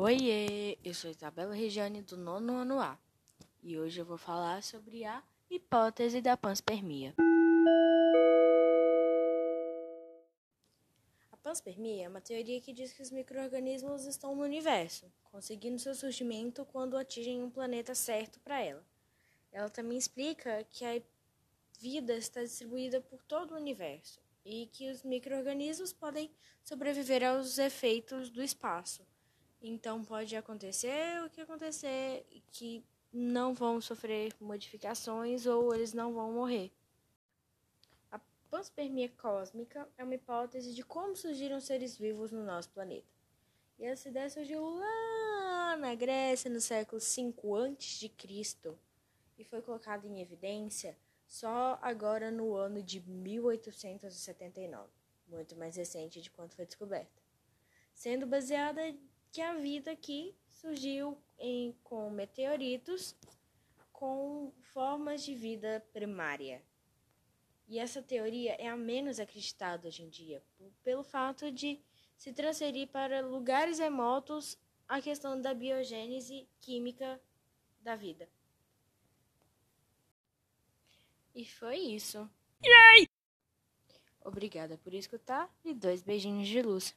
Oiê, eu sou Isabela Regiane do nono ano A e hoje eu vou falar sobre a hipótese da panspermia. A panspermia é uma teoria que diz que os micro-organismos estão no universo, conseguindo seu surgimento quando atingem um planeta certo para ela. Ela também explica que a vida está distribuída por todo o universo e que os micro-organismos podem sobreviver aos efeitos do espaço então pode acontecer o que acontecer, que não vão sofrer modificações ou eles não vão morrer. A panspermia cósmica é uma hipótese de como surgiram seres vivos no nosso planeta. E essa ideia surgiu lá na Grécia no século V a.C. e foi colocada em evidência só agora no ano de 1879, muito mais recente de quando foi descoberta, sendo baseada que a vida aqui surgiu em, com meteoritos com formas de vida primária. E essa teoria é a menos acreditada hoje em dia, pelo fato de se transferir para lugares remotos a questão da biogênese química da vida. E foi isso. Yay! Obrigada por escutar e dois beijinhos de luz.